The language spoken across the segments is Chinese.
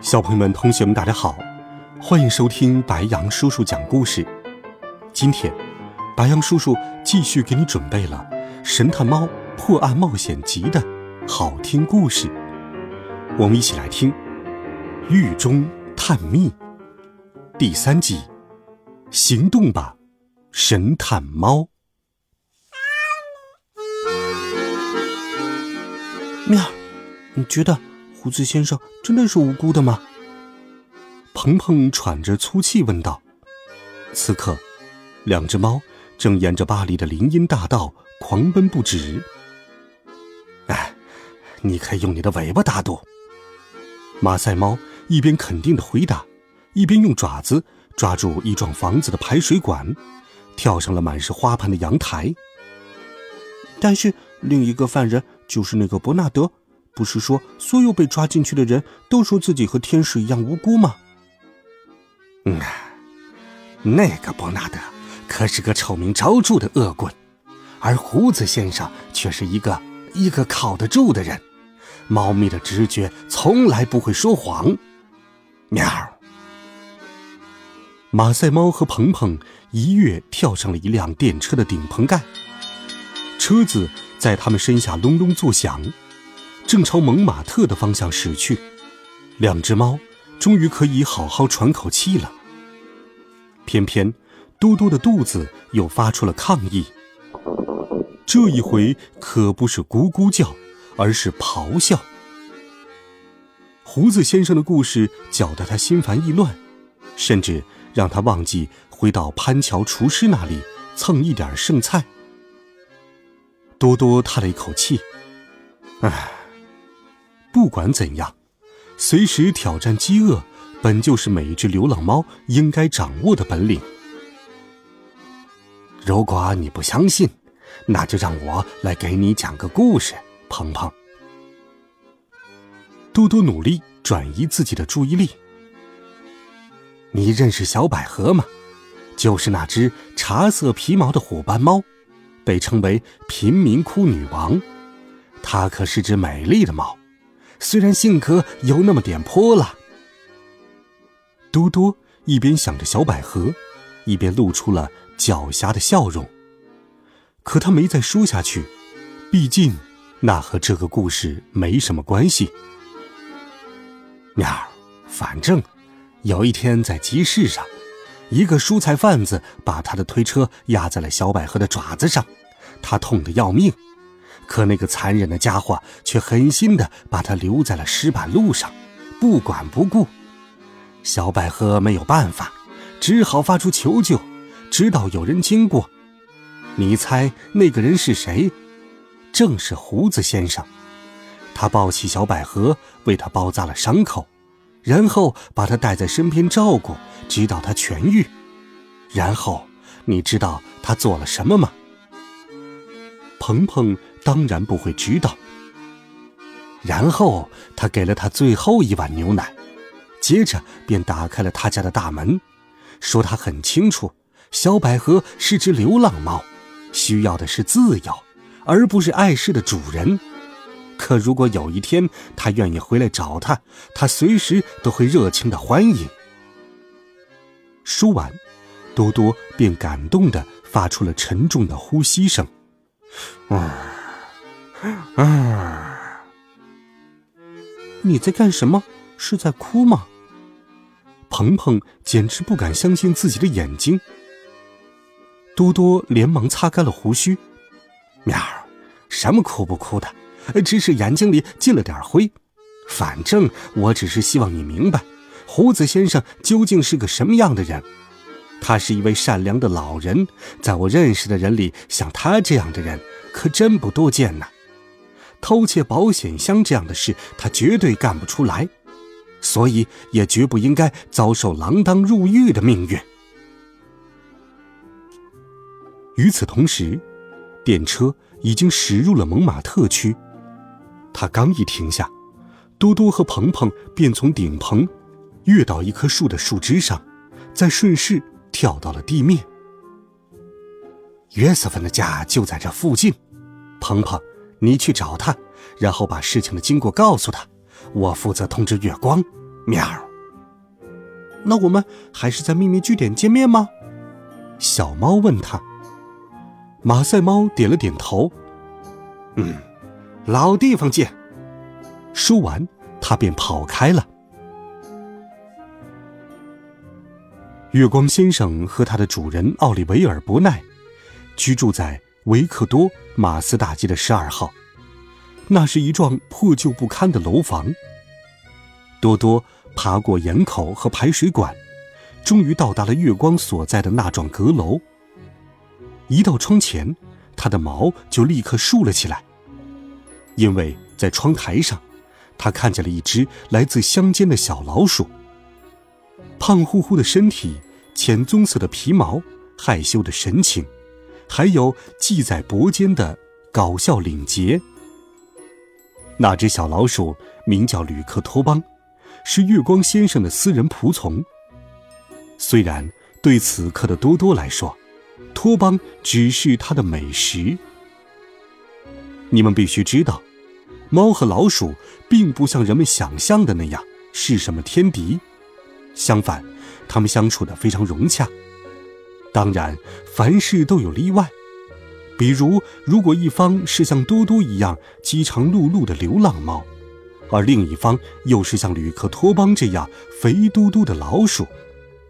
小朋友们、同学们，大家好，欢迎收听白杨叔叔讲故事。今天，白杨叔叔继续给你准备了《神探猫破案冒险集》的好听故事，我们一起来听《狱中探秘》第三集。行动吧，神探猫！喵，你觉得？胡子先生真的是无辜的吗？鹏鹏喘着粗气问道。此刻，两只猫正沿着巴黎的林荫大道狂奔不止。哎，你可以用你的尾巴打赌。马赛猫一边肯定的回答，一边用爪子抓住一幢房子的排水管，跳上了满是花盆的阳台。但是另一个犯人就是那个伯纳德。不是说所有被抓进去的人都说自己和天使一样无辜吗？嗯，那个伯纳德可是个臭名昭著的恶棍，而胡子先生却是一个一个靠得住的人。猫咪的直觉从来不会说谎。喵！马赛猫和鹏鹏一跃跳上了一辆电车的顶棚盖，车子在他们身下隆隆作响。正朝蒙马特的方向驶去，两只猫终于可以好好喘口气了。偏偏多多的肚子又发出了抗议，这一回可不是咕咕叫，而是咆哮。胡子先生的故事搅得他心烦意乱，甚至让他忘记回到潘桥厨师那里蹭一点剩菜。多多叹了一口气，唉。不管怎样，随时挑战饥饿，本就是每一只流浪猫应该掌握的本领。如果你不相信，那就让我来给你讲个故事，鹏鹏。多多努力转移自己的注意力。你认识小百合吗？就是那只茶色皮毛的虎斑猫，被称为“贫民窟女王”。它可是只美丽的猫。虽然性格有那么点泼辣，多多一边想着小百合，一边露出了狡黠的笑容。可他没再说下去，毕竟那和这个故事没什么关系。喵儿，反正有一天在集市上，一个蔬菜贩子把他的推车压在了小百合的爪子上，他痛得要命。可那个残忍的家伙却狠心的把他留在了石板路上，不管不顾。小百合没有办法，只好发出求救，直到有人经过。你猜那个人是谁？正是胡子先生。他抱起小百合，为他包扎了伤口，然后把他带在身边照顾，直到他痊愈。然后，你知道他做了什么吗？鹏鹏。当然不会知道。然后他给了他最后一碗牛奶，接着便打开了他家的大门，说他很清楚，小百合是只流浪猫，需要的是自由，而不是碍事的主人。可如果有一天他愿意回来找他，他随时都会热情的欢迎。说完，多多便感动的发出了沉重的呼吸声，嗯。啊！你在干什么？是在哭吗？鹏鹏简直不敢相信自己的眼睛。多多连忙擦干了胡须。喵儿，什么哭不哭的？只是眼睛里进了点灰。反正我只是希望你明白，胡子先生究竟是个什么样的人。他是一位善良的老人，在我认识的人里，像他这样的人可真不多见呢。偷窃保险箱这样的事，他绝对干不出来。所以也绝不应该遭受锒铛入狱的命运。与此同时，电车已经驶入了蒙马特区。他刚一停下，多多和鹏鹏便从顶棚跃到一棵树的树枝上，再顺势跳到了地面。约瑟芬的家就在这附近，鹏鹏，你去找他，然后把事情的经过告诉他。我负责通知月光，喵。那我们还是在秘密据点见面吗？小猫问他。马赛猫点了点头。嗯，老地方见。说完，他便跑开了。月光先生和他的主人奥利维尔·伯奈居住在维克多马斯大街的十二号。那是一幢破旧不堪的楼房。多多爬过檐口和排水管，终于到达了月光所在的那幢阁楼。一到窗前，他的毛就立刻竖了起来，因为在窗台上，他看见了一只来自乡间的小老鼠。胖乎乎的身体，浅棕色的皮毛，害羞的神情，还有系在脖间的搞笑领结。那只小老鼠名叫吕克托邦，是月光先生的私人仆从。虽然对此刻的多多来说，托邦只是他的美食。你们必须知道，猫和老鼠并不像人们想象的那样是什么天敌，相反，它们相处的非常融洽。当然，凡事都有例外。比如，如果一方是像多多一样饥肠辘辘的流浪猫，而另一方又是像吕克托邦这样肥嘟嘟的老鼠，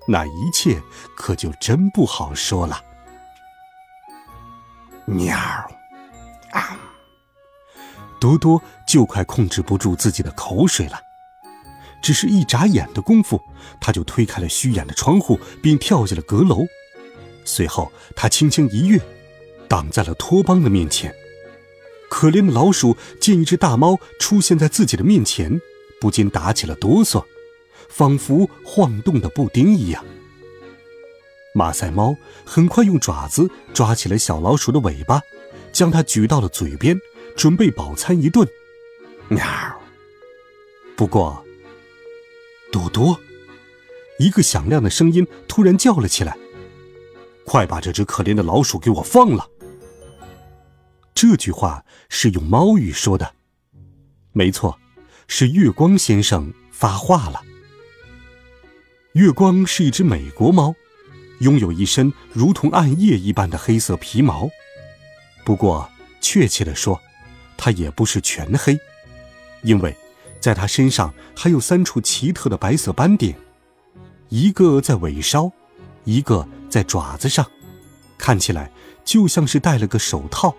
那一切可就真不好说了。喵！啊！多多就快控制不住自己的口水了，只是一眨眼的功夫，他就推开了虚掩的窗户，并跳进了阁楼。随后，他轻轻一跃。挡在了托邦的面前。可怜的老鼠见一只大猫出现在自己的面前，不禁打起了哆嗦，仿佛晃动的布丁一样。马赛猫很快用爪子抓起了小老鼠的尾巴，将它举到了嘴边，准备饱餐一顿。喵！不过，多多，一个响亮的声音突然叫了起来：“快把这只可怜的老鼠给我放了！”这句话是用猫语说的，没错，是月光先生发话了。月光是一只美国猫，拥有一身如同暗夜一般的黑色皮毛。不过，确切的说，它也不是全黑，因为在它身上还有三处奇特的白色斑点，一个在尾梢，一个在爪子上，看起来就像是戴了个手套。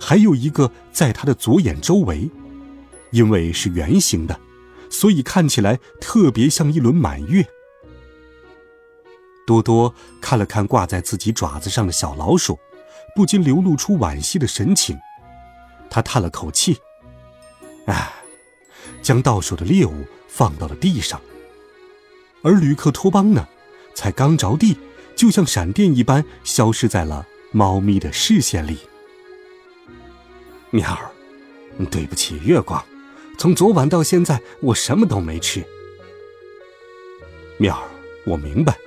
还有一个在他的左眼周围，因为是圆形的，所以看起来特别像一轮满月。多多看了看挂在自己爪子上的小老鼠，不禁流露出惋惜的神情。他叹了口气，唉，将到手的猎物放到了地上。而吕克托邦呢，才刚着地，就像闪电一般消失在了猫咪的视线里。喵儿，对不起，月光，从昨晚到现在我什么都没吃。喵儿，我明白，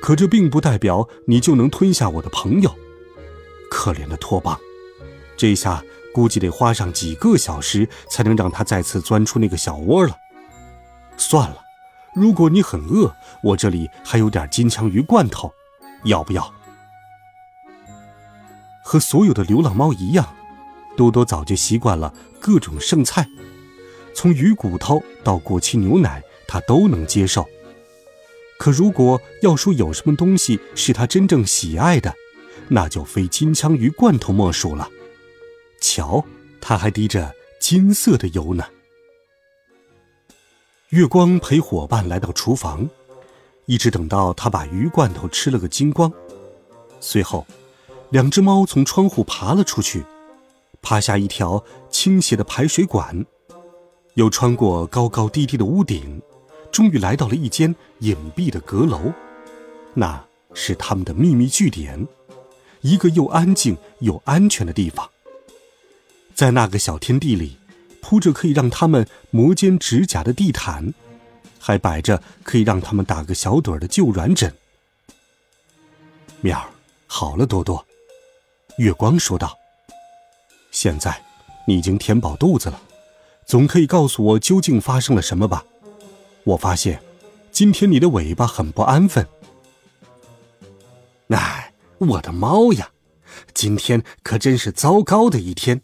可这并不代表你就能吞下我的朋友。可怜的托邦，这下估计得花上几个小时才能让他再次钻出那个小窝了。算了，如果你很饿，我这里还有点金枪鱼罐头，要不要？和所有的流浪猫一样。多多早就习惯了各种剩菜，从鱼骨头到过期牛奶，他都能接受。可如果要说有什么东西是他真正喜爱的，那就非金枪鱼罐头莫属了。瞧，他还滴着金色的油呢。月光陪伙伴来到厨房，一直等到他把鱼罐头吃了个精光。随后，两只猫从窗户爬了出去。爬下一条倾斜的排水管，又穿过高高低低的屋顶，终于来到了一间隐蔽的阁楼，那是他们的秘密据点，一个又安静又安全的地方。在那个小天地里，铺着可以让他们磨尖指甲的地毯，还摆着可以让他们打个小盹的旧软枕。面儿好了，多多。月光说道：“现在你已经填饱肚子了，总可以告诉我究竟发生了什么吧？我发现今天你的尾巴很不安分。哎，我的猫呀，今天可真是糟糕的一天。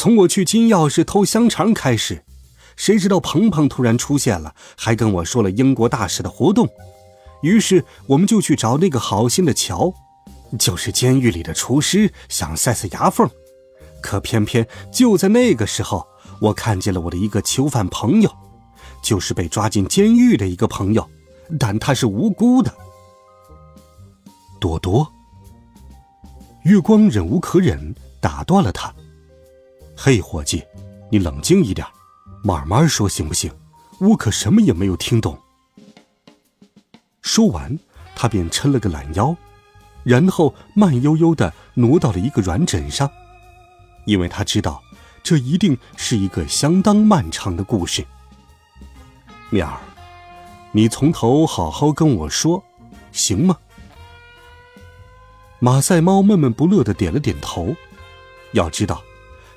从我去金钥匙偷香肠开始，谁知道鹏鹏突然出现了，还跟我说了英国大使的活动。于是我们就去找那个好心的乔。”就是监狱里的厨师想塞塞牙缝，可偏偏就在那个时候，我看见了我的一个囚犯朋友，就是被抓进监狱的一个朋友，但他是无辜的。多多，月光忍无可忍，打断了他：“嘿，伙计，你冷静一点，慢慢说行不行？我可什么也没有听懂。”说完，他便抻了个懒腰。然后慢悠悠的挪到了一个软枕上，因为他知道，这一定是一个相当漫长的故事。面儿，你从头好好跟我说，行吗？马赛猫闷闷不乐的点了点头。要知道，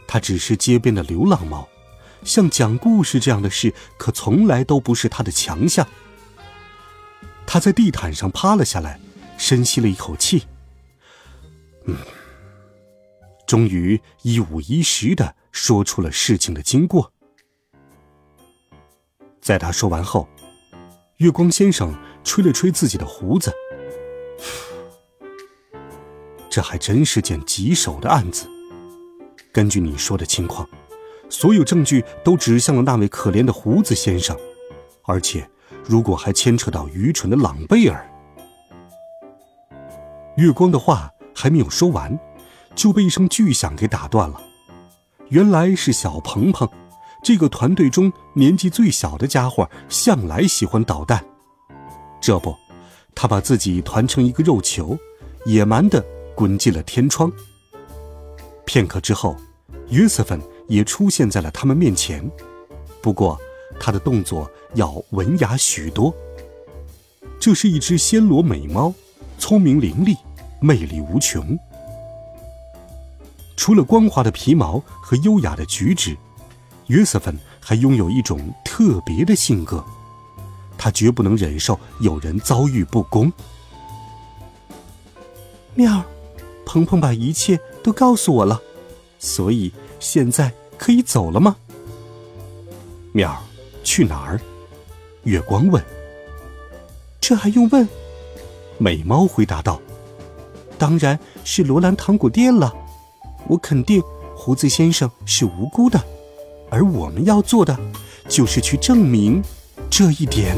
它只是街边的流浪猫，像讲故事这样的事，可从来都不是它的强项。它在地毯上趴了下来。深吸了一口气，嗯，终于一五一十的说出了事情的经过。在他说完后，月光先生吹了吹自己的胡子，这还真是件棘手的案子。根据你说的情况，所有证据都指向了那位可怜的胡子先生，而且如果还牵扯到愚蠢的朗贝尔。月光的话还没有说完，就被一声巨响给打断了。原来是小鹏鹏，这个团队中年纪最小的家伙，向来喜欢捣蛋。这不，他把自己团成一个肉球，野蛮地滚进了天窗。片刻之后，约瑟芬也出现在了他们面前，不过他的动作要文雅许多。这是一只暹罗美猫。聪明伶俐，魅力无穷。除了光滑的皮毛和优雅的举止，约瑟芬还拥有一种特别的性格。他绝不能忍受有人遭遇不公。妙儿，鹏鹏把一切都告诉我了，所以现在可以走了吗？妙儿，去哪儿？月光问。这还用问？美猫回答道：“当然是罗兰糖果店了。我肯定胡子先生是无辜的，而我们要做的就是去证明这一点。”